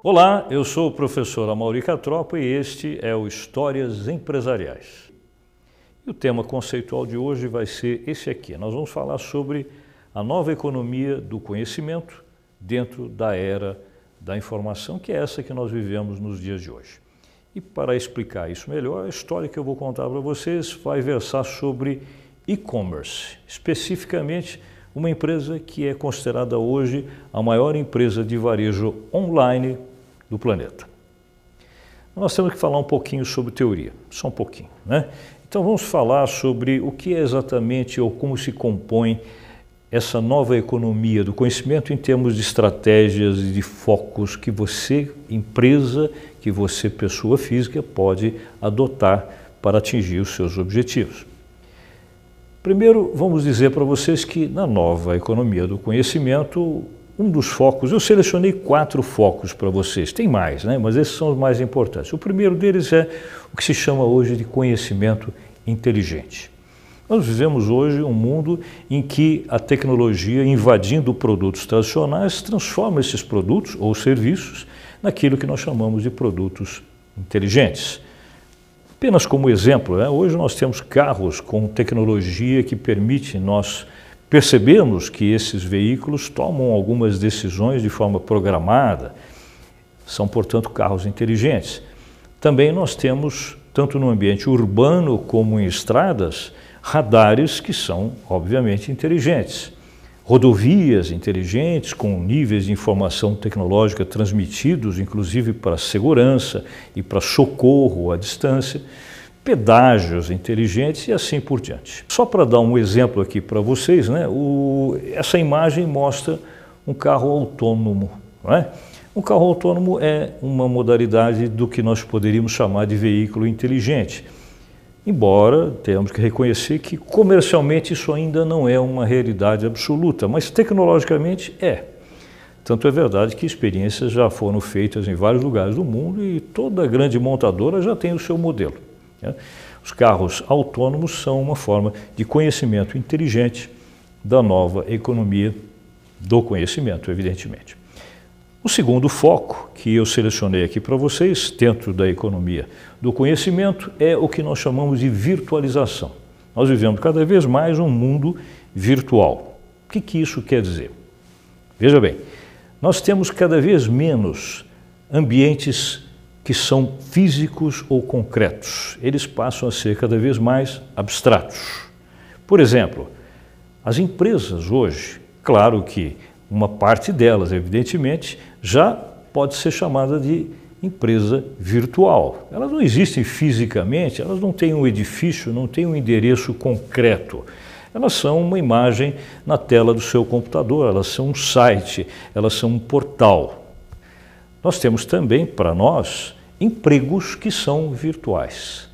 Olá, eu sou o professor Amaury Catropa e este é o Histórias Empresariais. E o tema conceitual de hoje vai ser esse aqui. Nós vamos falar sobre a nova economia do conhecimento dentro da era da informação, que é essa que nós vivemos nos dias de hoje. E para explicar isso melhor, a história que eu vou contar para vocês vai versar sobre e-commerce, especificamente uma empresa que é considerada hoje a maior empresa de varejo online do planeta. Nós temos que falar um pouquinho sobre teoria, só um pouquinho, né? Então vamos falar sobre o que é exatamente ou como se compõe essa nova economia do conhecimento em termos de estratégias e de focos que você, empresa, que você, pessoa física, pode adotar para atingir os seus objetivos. Primeiro, vamos dizer para vocês que na nova economia do conhecimento, um dos focos, eu selecionei quatro focos para vocês, tem mais, né? mas esses são os mais importantes. O primeiro deles é o que se chama hoje de conhecimento inteligente. Nós vivemos hoje um mundo em que a tecnologia, invadindo produtos tradicionais, transforma esses produtos ou serviços naquilo que nós chamamos de produtos inteligentes. Apenas como exemplo, né? hoje nós temos carros com tecnologia que permite nós percebemos que esses veículos tomam algumas decisões de forma programada, são, portanto, carros inteligentes. Também nós temos, tanto no ambiente urbano como em estradas, radares que são, obviamente, inteligentes. Rodovias inteligentes, com níveis de informação tecnológica transmitidos, inclusive para segurança e para socorro à distância pedágios inteligentes e assim por diante. Só para dar um exemplo aqui para vocês, né, o, essa imagem mostra um carro autônomo. Não é? Um carro autônomo é uma modalidade do que nós poderíamos chamar de veículo inteligente. Embora tenhamos que reconhecer que comercialmente isso ainda não é uma realidade absoluta, mas tecnologicamente é. Tanto é verdade que experiências já foram feitas em vários lugares do mundo e toda grande montadora já tem o seu modelo. Né? Os carros autônomos são uma forma de conhecimento inteligente da nova economia do conhecimento, evidentemente. O segundo foco que eu selecionei aqui para vocês, dentro da economia do conhecimento, é o que nós chamamos de virtualização. Nós vivemos cada vez mais um mundo virtual. O que, que isso quer dizer? Veja bem, nós temos cada vez menos ambientes que são físicos ou concretos. Eles passam a ser cada vez mais abstratos. Por exemplo, as empresas hoje, claro que uma parte delas, evidentemente, já pode ser chamada de empresa virtual. Elas não existem fisicamente, elas não têm um edifício, não têm um endereço concreto. Elas são uma imagem na tela do seu computador, elas são um site, elas são um portal. Nós temos também, para nós, empregos que são virtuais.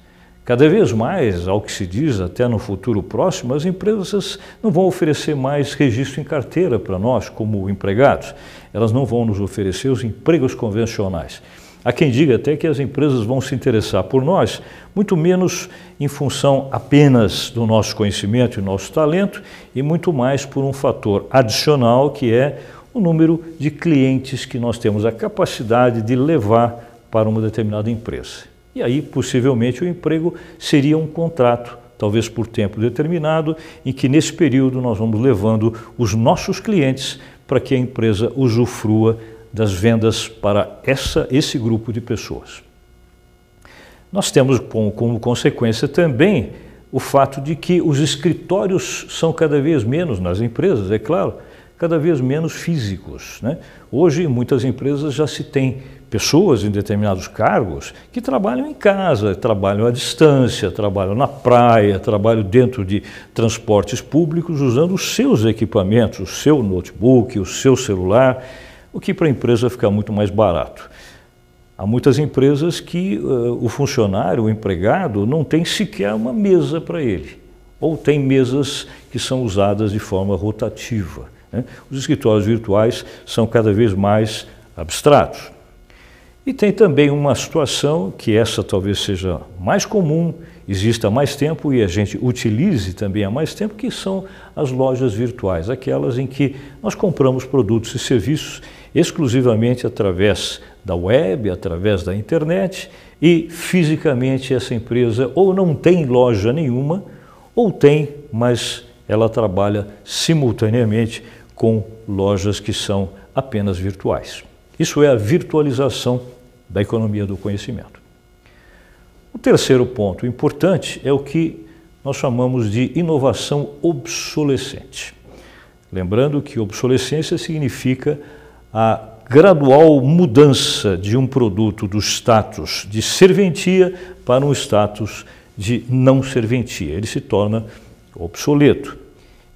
Cada vez mais, ao que se diz até no futuro próximo, as empresas não vão oferecer mais registro em carteira para nós como empregados. Elas não vão nos oferecer os empregos convencionais. Há quem diga até que as empresas vão se interessar por nós, muito menos em função apenas do nosso conhecimento e nosso talento, e muito mais por um fator adicional que é o número de clientes que nós temos a capacidade de levar para uma determinada empresa. E aí, possivelmente, o emprego seria um contrato, talvez por tempo determinado, em que nesse período nós vamos levando os nossos clientes para que a empresa usufrua das vendas para essa, esse grupo de pessoas. Nós temos como, como consequência também o fato de que os escritórios são cada vez menos nas empresas, é claro, cada vez menos físicos. Né? Hoje, muitas empresas já se tem pessoas em determinados cargos que trabalham em casa, trabalham à distância, trabalham na praia, trabalham dentro de transportes públicos usando os seus equipamentos, o seu notebook, o seu celular, o que para a empresa fica muito mais barato. Há muitas empresas que uh, o funcionário, o empregado, não tem sequer uma mesa para ele, ou tem mesas que são usadas de forma rotativa. Né? Os escritórios virtuais são cada vez mais abstratos. E tem também uma situação que essa talvez seja mais comum, exista há mais tempo e a gente utilize também há mais tempo, que são as lojas virtuais, aquelas em que nós compramos produtos e serviços exclusivamente através da web, através da internet, e fisicamente essa empresa ou não tem loja nenhuma, ou tem, mas ela trabalha simultaneamente com lojas que são apenas virtuais. Isso é a virtualização da economia do conhecimento. O terceiro ponto importante é o que nós chamamos de inovação obsolescente. Lembrando que obsolescência significa a gradual mudança de um produto do status de serventia para um status de não serventia. Ele se torna obsoleto.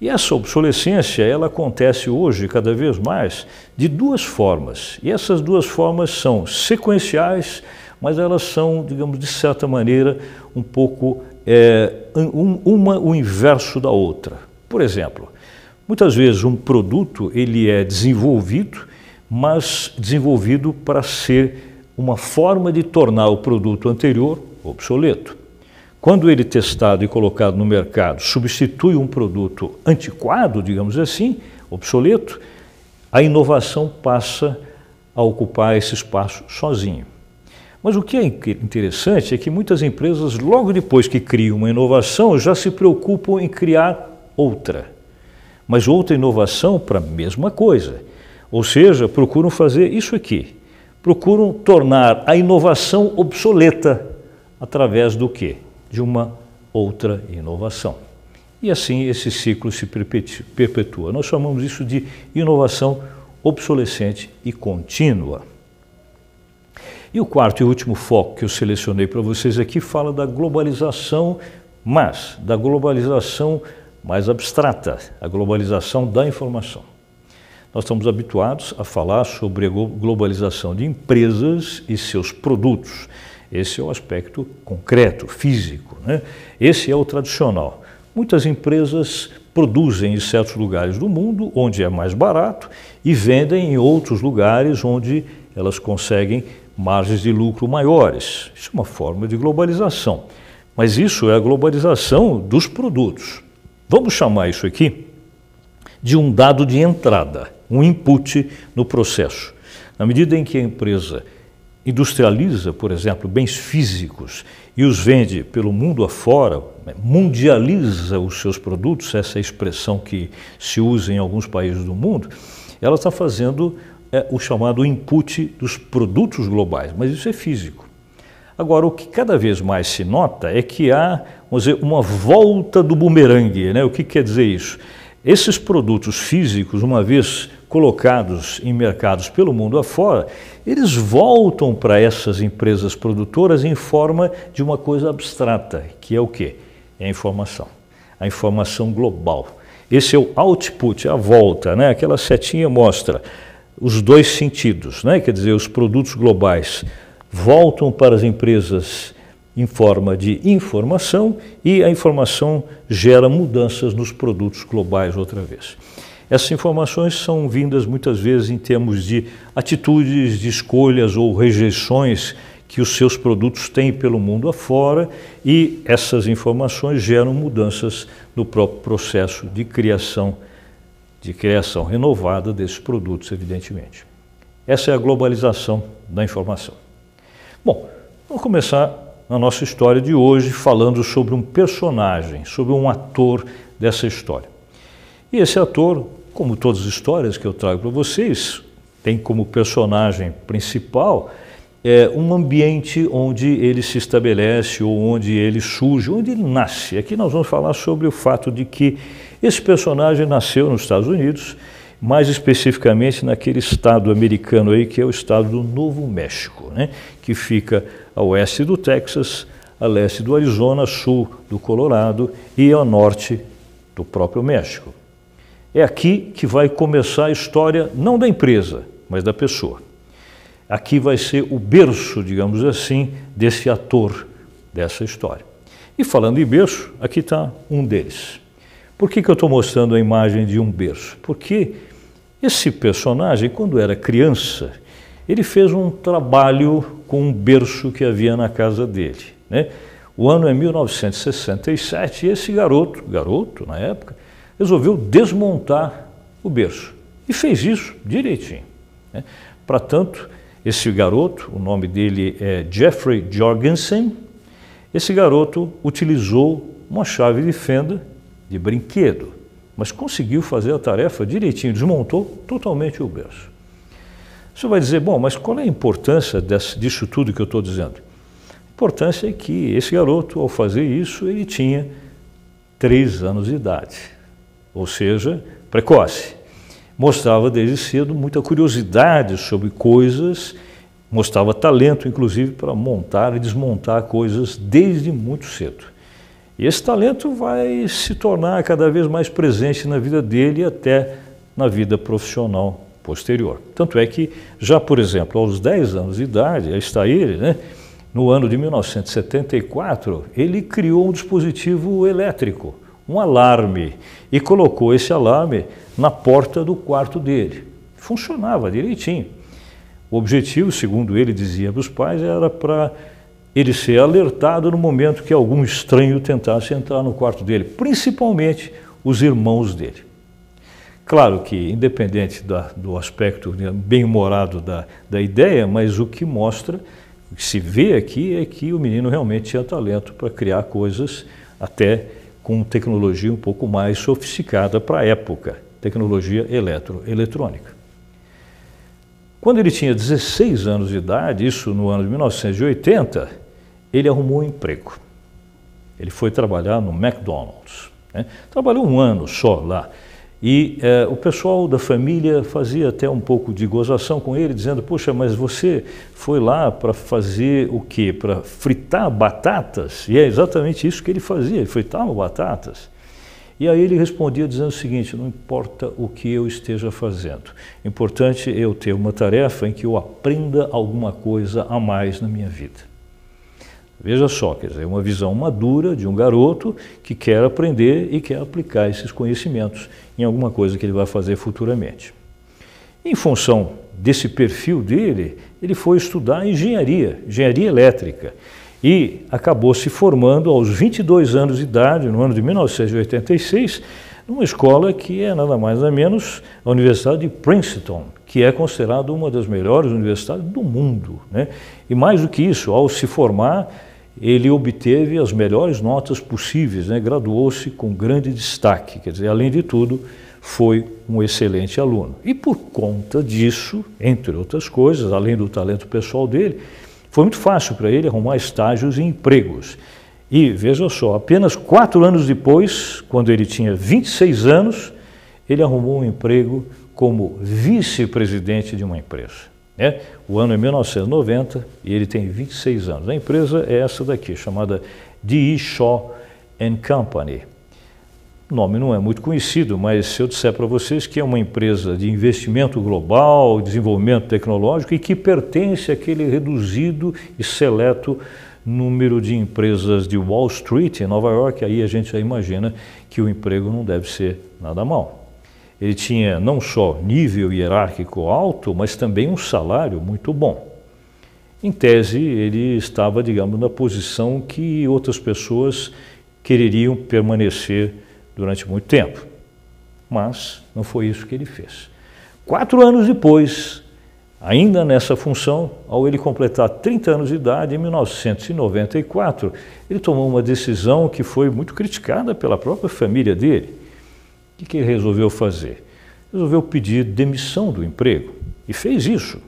E essa obsolescência, ela acontece hoje cada vez mais de duas formas. E essas duas formas são sequenciais, mas elas são, digamos, de certa maneira, um pouco é, um, uma o inverso da outra. Por exemplo, muitas vezes um produto ele é desenvolvido, mas desenvolvido para ser uma forma de tornar o produto anterior obsoleto. Quando ele testado e colocado no mercado substitui um produto antiquado, digamos assim, obsoleto, a inovação passa a ocupar esse espaço sozinho. Mas o que é interessante é que muitas empresas, logo depois que criam uma inovação, já se preocupam em criar outra. Mas outra inovação para a mesma coisa. Ou seja, procuram fazer isso aqui. Procuram tornar a inovação obsoleta através do quê? De uma outra inovação. E assim esse ciclo se perpetua. Nós chamamos isso de inovação obsolescente e contínua. E o quarto e último foco que eu selecionei para vocês aqui fala da globalização, mas da globalização mais abstrata, a globalização da informação. Nós estamos habituados a falar sobre a globalização de empresas e seus produtos. Esse é o aspecto concreto, físico. Né? Esse é o tradicional. Muitas empresas produzem em certos lugares do mundo, onde é mais barato, e vendem em outros lugares onde elas conseguem margens de lucro maiores. Isso é uma forma de globalização. Mas isso é a globalização dos produtos. Vamos chamar isso aqui de um dado de entrada, um input no processo. Na medida em que a empresa industrializa, por exemplo, bens físicos e os vende pelo mundo afora, né, mundializa os seus produtos, essa é expressão que se usa em alguns países do mundo, ela está fazendo é, o chamado input dos produtos globais, mas isso é físico. Agora, o que cada vez mais se nota é que há, vamos dizer, uma volta do bumerangue. Né? O que quer dizer isso? Esses produtos físicos, uma vez colocados em mercados pelo mundo afora, eles voltam para essas empresas produtoras em forma de uma coisa abstrata, que é o quê? É a informação, a informação global. Esse é o output, a volta, né? Aquela setinha mostra os dois sentidos, né? Quer dizer, os produtos globais voltam para as empresas em forma de informação e a informação gera mudanças nos produtos globais outra vez. Essas informações são vindas muitas vezes em termos de atitudes, de escolhas ou rejeições que os seus produtos têm pelo mundo afora e essas informações geram mudanças no próprio processo de criação, de criação renovada desses produtos, evidentemente. Essa é a globalização da informação. Bom, vamos começar a nossa história de hoje falando sobre um personagem, sobre um ator dessa história. E esse ator, como todas as histórias que eu trago para vocês, tem como personagem principal é, um ambiente onde ele se estabelece ou onde ele surge, onde ele nasce. Aqui nós vamos falar sobre o fato de que esse personagem nasceu nos Estados Unidos, mais especificamente naquele estado americano aí que é o estado do Novo México, né? que fica a oeste do Texas, a leste do Arizona, sul do Colorado e a norte do próprio México. É aqui que vai começar a história, não da empresa, mas da pessoa. Aqui vai ser o berço, digamos assim, desse ator dessa história. E falando em berço, aqui está um deles. Por que, que eu estou mostrando a imagem de um berço? Porque esse personagem, quando era criança, ele fez um trabalho com um berço que havia na casa dele. Né? O ano é 1967 e esse garoto, garoto na época, resolveu desmontar o berço. E fez isso direitinho. Né? Para tanto, esse garoto, o nome dele é Jeffrey Jorgensen, esse garoto utilizou uma chave de fenda de brinquedo, mas conseguiu fazer a tarefa direitinho, desmontou totalmente o berço. Você vai dizer, bom, mas qual é a importância desse, disso tudo que eu estou dizendo? A importância é que esse garoto, ao fazer isso, ele tinha três anos de idade, ou seja, precoce. Mostrava desde cedo muita curiosidade sobre coisas, mostrava talento, inclusive, para montar e desmontar coisas desde muito cedo. E esse talento vai se tornar cada vez mais presente na vida dele e até na vida profissional posterior. Tanto é que, já por exemplo, aos 10 anos de idade, está ele, né? no ano de 1974, ele criou um dispositivo elétrico, um alarme, e colocou esse alarme na porta do quarto dele. Funcionava direitinho. O objetivo, segundo ele dizia para os pais, era para ele ser alertado no momento que algum estranho tentasse entrar no quarto dele, principalmente os irmãos dele. Claro que, independente da, do aspecto bem-humorado da, da ideia, mas o que mostra, o que se vê aqui é que o menino realmente tinha talento para criar coisas até com tecnologia um pouco mais sofisticada para a época, tecnologia eletroeletrônica. Quando ele tinha 16 anos de idade, isso no ano de 1980, ele arrumou um emprego. Ele foi trabalhar no McDonald's. Né? Trabalhou um ano só lá. E eh, o pessoal da família fazia até um pouco de gozação com ele, dizendo: Poxa, mas você foi lá para fazer o quê? Para fritar batatas? E é exatamente isso que ele fazia: ele fritava batatas. E aí ele respondia dizendo o seguinte: Não importa o que eu esteja fazendo, importante é eu ter uma tarefa em que eu aprenda alguma coisa a mais na minha vida. Veja só, quer dizer, uma visão madura de um garoto que quer aprender e quer aplicar esses conhecimentos em alguma coisa que ele vai fazer futuramente. Em função desse perfil dele, ele foi estudar engenharia, engenharia elétrica, e acabou se formando aos 22 anos de idade, no ano de 1986, numa escola que é nada mais nada menos a Universidade de Princeton, que é considerada uma das melhores universidades do mundo. Né? E mais do que isso, ao se formar, ele obteve as melhores notas possíveis, né? graduou-se com grande destaque, quer dizer, além de tudo, foi um excelente aluno. E por conta disso, entre outras coisas, além do talento pessoal dele, foi muito fácil para ele arrumar estágios e empregos. E veja só, apenas quatro anos depois, quando ele tinha 26 anos, ele arrumou um emprego como vice-presidente de uma empresa. Né? O ano é 1990 e ele tem 26 anos. A empresa é essa daqui, chamada D.E. Shaw Company. O nome não é muito conhecido, mas se eu disser para vocês que é uma empresa de investimento global, desenvolvimento tecnológico e que pertence àquele reduzido e seleto número de empresas de Wall Street, em Nova York, aí a gente já imagina que o emprego não deve ser nada mal. Ele tinha não só nível hierárquico alto, mas também um salário muito bom. Em tese, ele estava, digamos, na posição que outras pessoas quereriam permanecer durante muito tempo. Mas não foi isso que ele fez. Quatro anos depois, ainda nessa função, ao ele completar 30 anos de idade, em 1994, ele tomou uma decisão que foi muito criticada pela própria família dele. O que ele resolveu fazer? Resolveu pedir demissão do emprego e fez isso.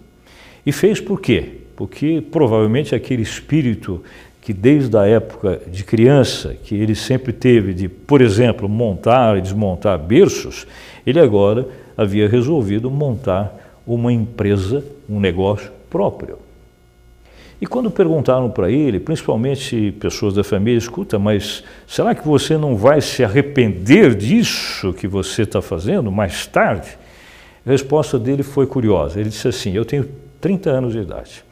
E fez por quê? Porque provavelmente aquele espírito que desde a época de criança, que ele sempre teve de, por exemplo, montar e desmontar berços, ele agora havia resolvido montar uma empresa, um negócio próprio. E quando perguntaram para ele, principalmente pessoas da família, escuta, mas será que você não vai se arrepender disso que você está fazendo mais tarde? A resposta dele foi curiosa. Ele disse assim: Eu tenho 30 anos de idade.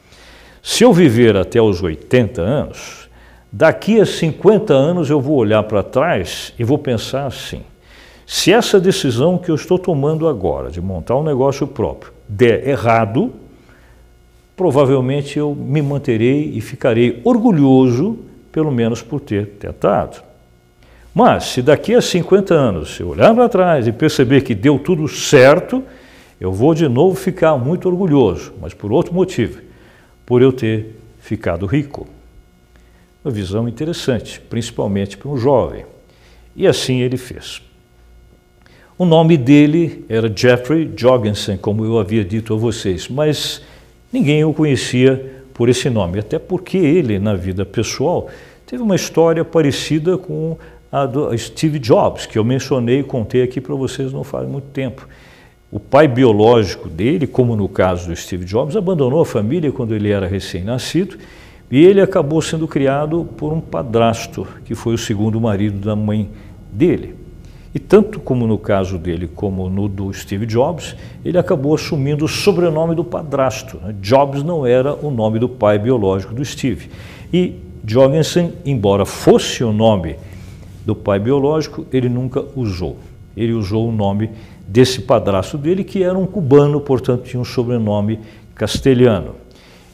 Se eu viver até os 80 anos, daqui a 50 anos eu vou olhar para trás e vou pensar assim: se essa decisão que eu estou tomando agora de montar um negócio próprio der errado, provavelmente eu me manterei e ficarei orgulhoso, pelo menos por ter tentado. Mas, se daqui a 50 anos eu olhar para trás e perceber que deu tudo certo, eu vou de novo ficar muito orgulhoso, mas por outro motivo, por eu ter ficado rico. Uma visão interessante, principalmente para um jovem. E assim ele fez. O nome dele era Jeffrey Jorgensen, como eu havia dito a vocês, mas ninguém o conhecia por esse nome, até porque ele, na vida pessoal, teve uma história parecida com a do Steve Jobs, que eu mencionei e contei aqui para vocês não faz muito tempo. O pai biológico dele, como no caso do Steve Jobs, abandonou a família quando ele era recém-nascido e ele acabou sendo criado por um padrasto, que foi o segundo marido da mãe dele. E tanto como no caso dele, como no do Steve Jobs, ele acabou assumindo o sobrenome do padrasto. Né? Jobs não era o nome do pai biológico do Steve. E Jorgensen, embora fosse o nome do pai biológico, ele nunca usou. Ele usou o nome desse padrasto dele, que era um cubano, portanto tinha um sobrenome castelhano.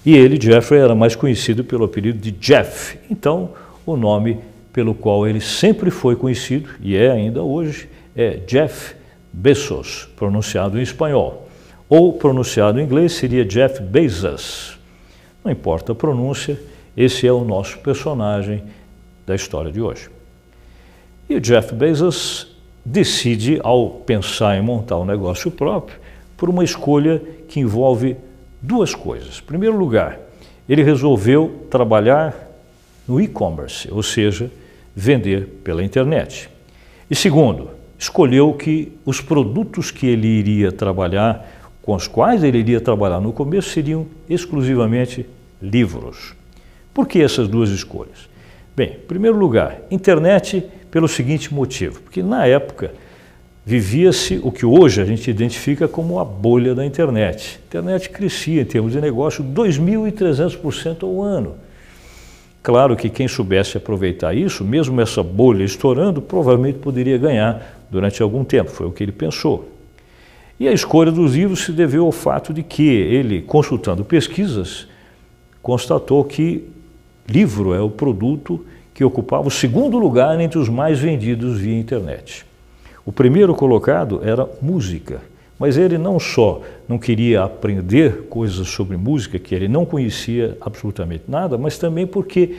E ele, Jeffrey, era mais conhecido pelo apelido de Jeff. Então, o nome pelo qual ele sempre foi conhecido, e é ainda hoje, é Jeff Bezos, pronunciado em espanhol. Ou pronunciado em inglês seria Jeff Bezos. Não importa a pronúncia, esse é o nosso personagem da história de hoje. E o Jeff Bezos decide, ao pensar em montar um negócio próprio, por uma escolha que envolve duas coisas. Em primeiro lugar, ele resolveu trabalhar no e-commerce, ou seja, vender pela internet. E segundo, escolheu que os produtos que ele iria trabalhar, com os quais ele iria trabalhar no começo, seriam exclusivamente livros. Por que essas duas escolhas? Bem, em primeiro lugar, internet pelo seguinte motivo, porque na época vivia-se o que hoje a gente identifica como a bolha da internet. A internet crescia em termos de negócio 2.300% ao ano. Claro que quem soubesse aproveitar isso, mesmo essa bolha estourando, provavelmente poderia ganhar durante algum tempo, foi o que ele pensou. E a escolha dos livros se deveu ao fato de que ele, consultando pesquisas, constatou que livro é o produto que ocupava o segundo lugar entre os mais vendidos via internet. O primeiro colocado era música. Mas ele não só não queria aprender coisas sobre música, que ele não conhecia absolutamente nada, mas também porque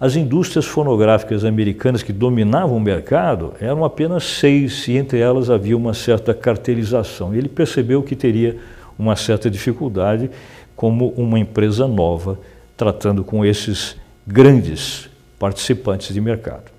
as indústrias fonográficas americanas que dominavam o mercado eram apenas seis e entre elas havia uma certa cartelização. Ele percebeu que teria uma certa dificuldade como uma empresa nova tratando com esses grandes participantes de mercado.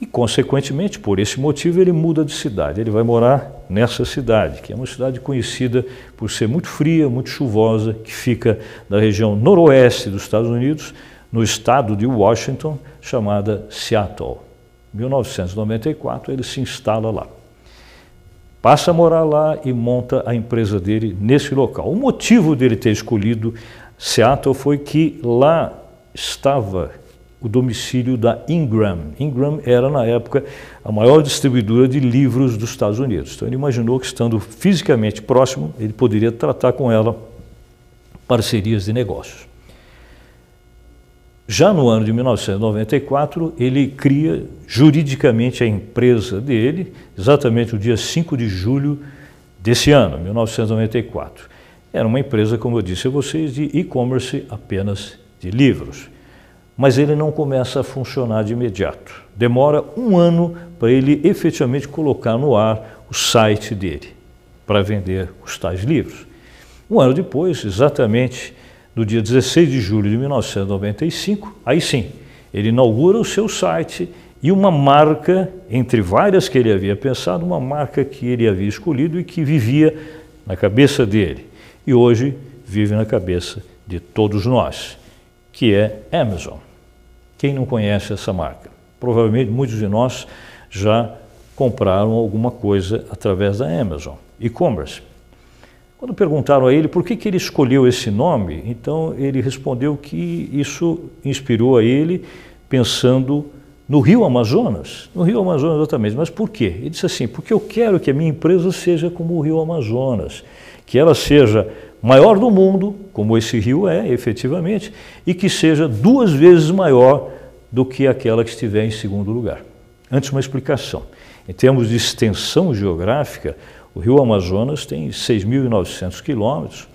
E, consequentemente, por esse motivo, ele muda de cidade. Ele vai morar nessa cidade, que é uma cidade conhecida por ser muito fria, muito chuvosa, que fica na região noroeste dos Estados Unidos, no estado de Washington, chamada Seattle. Em 1994, ele se instala lá. Passa a morar lá e monta a empresa dele nesse local. O motivo dele ter escolhido Seattle foi que lá estava o domicílio da Ingram. Ingram era, na época, a maior distribuidora de livros dos Estados Unidos. Então ele imaginou que, estando fisicamente próximo, ele poderia tratar com ela parcerias de negócios. Já no ano de 1994, ele cria juridicamente a empresa dele, exatamente no dia 5 de julho desse ano, 1994. Era uma empresa, como eu disse a vocês, de e-commerce apenas de livros mas ele não começa a funcionar de imediato. Demora um ano para ele efetivamente colocar no ar o site dele, para vender os tais livros. Um ano depois, exatamente no dia 16 de julho de 1995, aí sim, ele inaugura o seu site e uma marca, entre várias que ele havia pensado, uma marca que ele havia escolhido e que vivia na cabeça dele. E hoje vive na cabeça de todos nós, que é Amazon. Quem não conhece essa marca? Provavelmente muitos de nós já compraram alguma coisa através da Amazon, e-commerce. Quando perguntaram a ele por que, que ele escolheu esse nome, então ele respondeu que isso inspirou a ele pensando no Rio Amazonas. No Rio Amazonas, exatamente. Mas por quê? Ele disse assim: porque eu quero que a minha empresa seja como o Rio Amazonas, que ela seja maior do mundo, como esse rio é, efetivamente, e que seja duas vezes maior do que aquela que estiver em segundo lugar. Antes, uma explicação. Em termos de extensão geográfica, O rio Amazonas tem 6.900 quilômetros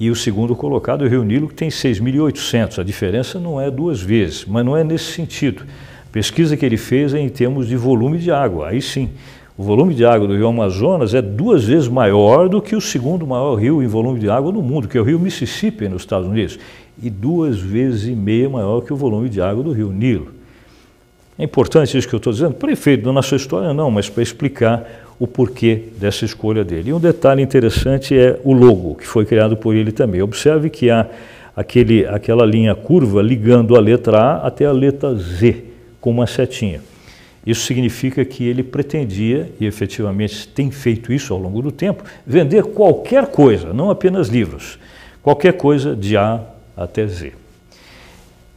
e o segundo colocado é o rio Nilo, que tem 6.800. A diferença não é duas vezes, mas não é nesse sentido. A pesquisa que ele fez é em termos de volume de água, aí sim. O volume de água do rio Amazonas é duas vezes maior do que o segundo maior rio em volume de água no mundo, que é o rio Mississippi, nos Estados Unidos, e duas vezes e meia maior que o volume de água do rio Nilo. É importante isso que eu estou dizendo? Para efeito da nossa história, não, mas para explicar o porquê dessa escolha dele. E um detalhe interessante é o logo, que foi criado por ele também. Observe que há aquele, aquela linha curva ligando a letra A até a letra Z, com uma setinha. Isso significa que ele pretendia, e efetivamente tem feito isso ao longo do tempo, vender qualquer coisa, não apenas livros, qualquer coisa de A até Z.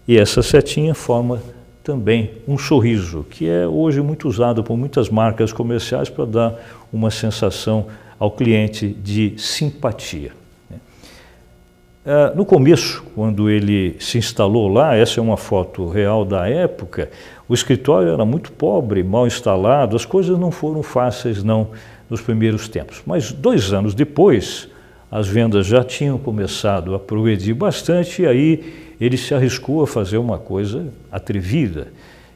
E essa setinha forma também um sorriso, que é hoje muito usado por muitas marcas comerciais para dar uma sensação ao cliente de simpatia. Uh, no começo, quando ele se instalou lá, essa é uma foto real da época, o escritório era muito pobre, mal instalado, as coisas não foram fáceis não nos primeiros tempos. Mas dois anos depois, as vendas já tinham começado a progredir bastante e aí ele se arriscou a fazer uma coisa atrevida.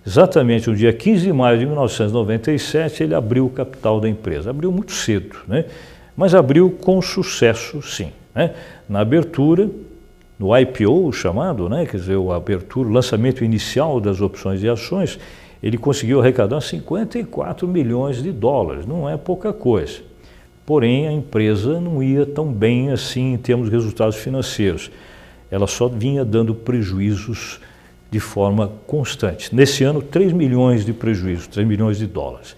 Exatamente no dia 15 de maio de 1997, ele abriu o capital da empresa. Abriu muito cedo, né? mas abriu com sucesso, sim. Né? Na abertura, no IPO chamado, né? quer dizer, o abertura, o lançamento inicial das opções de ações, ele conseguiu arrecadar 54 milhões de dólares, não é pouca coisa. Porém, a empresa não ia tão bem assim em termos de resultados financeiros. Ela só vinha dando prejuízos de forma constante. Nesse ano, 3 milhões de prejuízos, 3 milhões de dólares.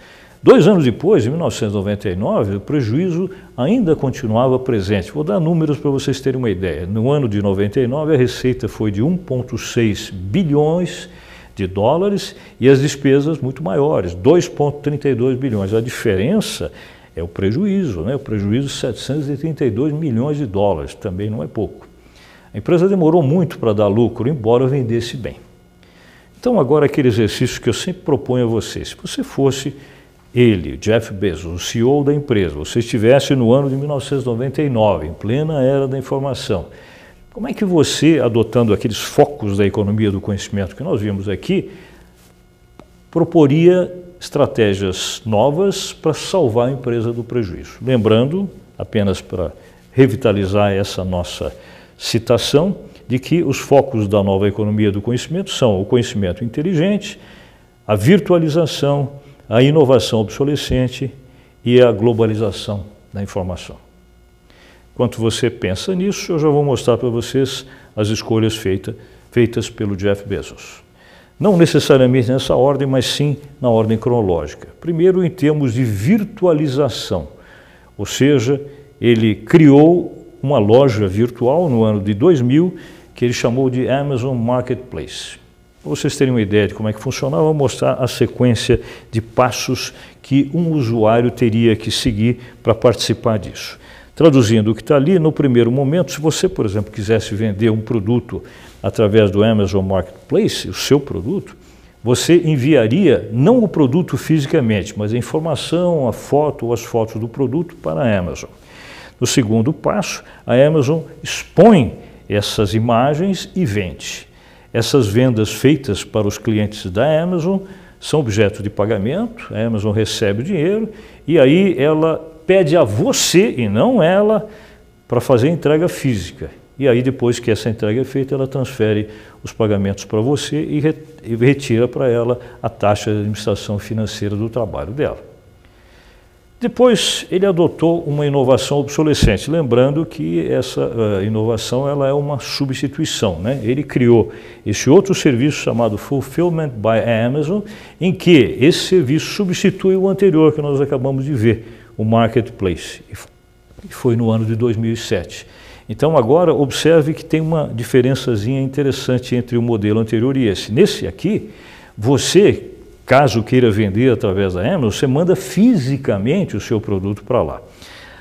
Dois anos depois, em 1999, o prejuízo ainda continuava presente. Vou dar números para vocês terem uma ideia. No ano de 99, a receita foi de 1,6 bilhões de dólares e as despesas muito maiores, 2,32 bilhões. A diferença é o prejuízo, né? o prejuízo de 732 milhões de dólares, também não é pouco. A empresa demorou muito para dar lucro, embora vendesse bem. Então, agora aquele exercício que eu sempre proponho a você, se você fosse ele, Jeff Bezos, o CEO da empresa, você estivesse no ano de 1999, em plena era da informação, como é que você, adotando aqueles focos da economia do conhecimento que nós vimos aqui, proporia estratégias novas para salvar a empresa do prejuízo? Lembrando, apenas para revitalizar essa nossa citação, de que os focos da nova economia do conhecimento são o conhecimento inteligente, a virtualização, a inovação obsolescente e a globalização da informação. Enquanto você pensa nisso, eu já vou mostrar para vocês as escolhas feita, feitas pelo Jeff Bezos. Não necessariamente nessa ordem, mas sim na ordem cronológica. Primeiro, em termos de virtualização, ou seja, ele criou uma loja virtual no ano de 2000 que ele chamou de Amazon Marketplace. Para vocês terem uma ideia de como é que funcionava, vou mostrar a sequência de passos que um usuário teria que seguir para participar disso. Traduzindo o que está ali, no primeiro momento, se você, por exemplo, quisesse vender um produto através do Amazon Marketplace, o seu produto, você enviaria não o produto fisicamente, mas a informação, a foto ou as fotos do produto para a Amazon. No segundo passo, a Amazon expõe essas imagens e vende. Essas vendas feitas para os clientes da Amazon são objeto de pagamento, a Amazon recebe o dinheiro e aí ela pede a você e não ela para fazer a entrega física. E aí depois que essa entrega é feita, ela transfere os pagamentos para você e retira para ela a taxa de administração financeira do trabalho dela. Depois ele adotou uma inovação obsolescente, lembrando que essa uh, inovação ela é uma substituição. Né? Ele criou esse outro serviço chamado Fulfillment by Amazon, em que esse serviço substitui o anterior que nós acabamos de ver, o Marketplace. E foi no ano de 2007. Então agora observe que tem uma diferençazinha interessante entre o modelo anterior e esse. Nesse aqui, você Caso queira vender através da Amazon, você manda fisicamente o seu produto para lá.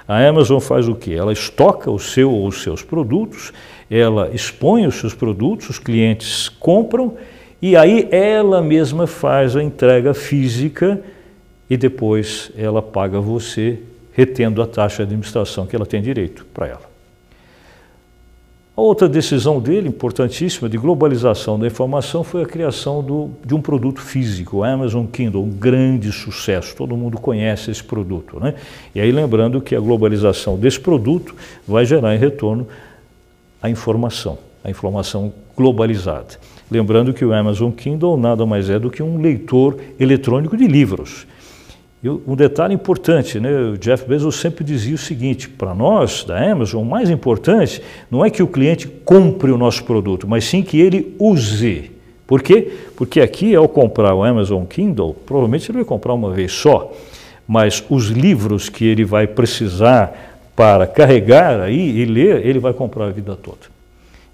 A Amazon faz o que? Ela estoca o seu ou os seus produtos, ela expõe os seus produtos, os clientes compram e aí ela mesma faz a entrega física e depois ela paga você retendo a taxa de administração que ela tem direito para ela. A outra decisão dele, importantíssima, de globalização da informação, foi a criação do, de um produto físico, o Amazon Kindle, um grande sucesso. Todo mundo conhece esse produto. Né? E aí, lembrando que a globalização desse produto vai gerar em retorno a informação, a informação globalizada. Lembrando que o Amazon Kindle nada mais é do que um leitor eletrônico de livros. E um detalhe importante, né? o Jeff Bezos sempre dizia o seguinte, para nós da Amazon, o mais importante não é que o cliente compre o nosso produto, mas sim que ele use. Por quê? Porque aqui, ao comprar o Amazon Kindle, provavelmente ele vai comprar uma vez só, mas os livros que ele vai precisar para carregar aí e ler, ele vai comprar a vida toda.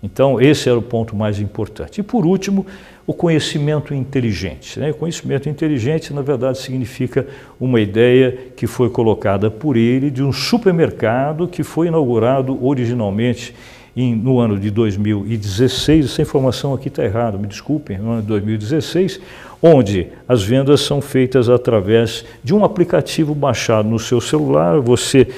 Então, esse era o ponto mais importante. E por último, o conhecimento inteligente. Né? O conhecimento inteligente, na verdade, significa uma ideia que foi colocada por ele de um supermercado que foi inaugurado originalmente em, no ano de 2016. Essa informação aqui está errada, me desculpem, no ano de 2016, onde as vendas são feitas através de um aplicativo baixado no seu celular. Você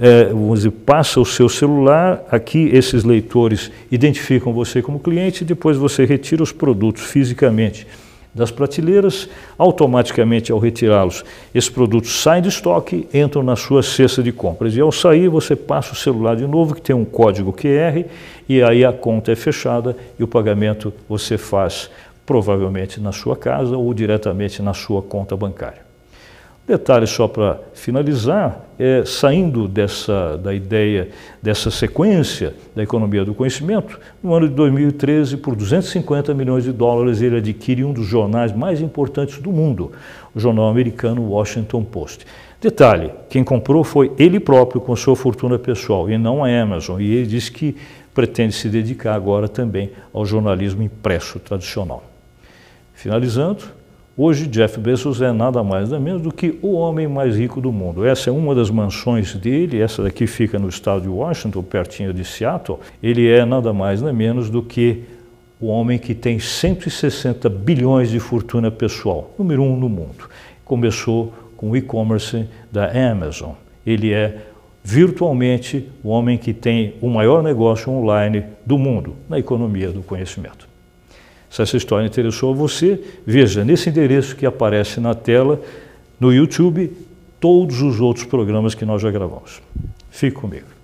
é, você passa o seu celular, aqui esses leitores identificam você como cliente, depois você retira os produtos fisicamente das prateleiras, automaticamente ao retirá-los, esses produtos saem de estoque, entram na sua cesta de compras. E ao sair, você passa o celular de novo, que tem um código QR, e aí a conta é fechada e o pagamento você faz provavelmente na sua casa ou diretamente na sua conta bancária. Detalhe só para finalizar, é, saindo dessa, da ideia dessa sequência da economia do conhecimento, no ano de 2013, por 250 milhões de dólares, ele adquire um dos jornais mais importantes do mundo, o jornal americano Washington Post. Detalhe, quem comprou foi ele próprio com sua fortuna pessoal e não a Amazon, e ele disse que pretende se dedicar agora também ao jornalismo impresso tradicional. Finalizando, Hoje, Jeff Bezos é nada mais nada menos do que o homem mais rico do mundo. Essa é uma das mansões dele, essa daqui fica no estado de Washington, pertinho de Seattle. Ele é nada mais nada menos do que o homem que tem 160 bilhões de fortuna pessoal, número um no mundo. Começou com o e-commerce da Amazon. Ele é virtualmente o homem que tem o maior negócio online do mundo na economia do conhecimento. Se essa história interessou a você, veja nesse endereço que aparece na tela, no YouTube, todos os outros programas que nós já gravamos. Fique comigo.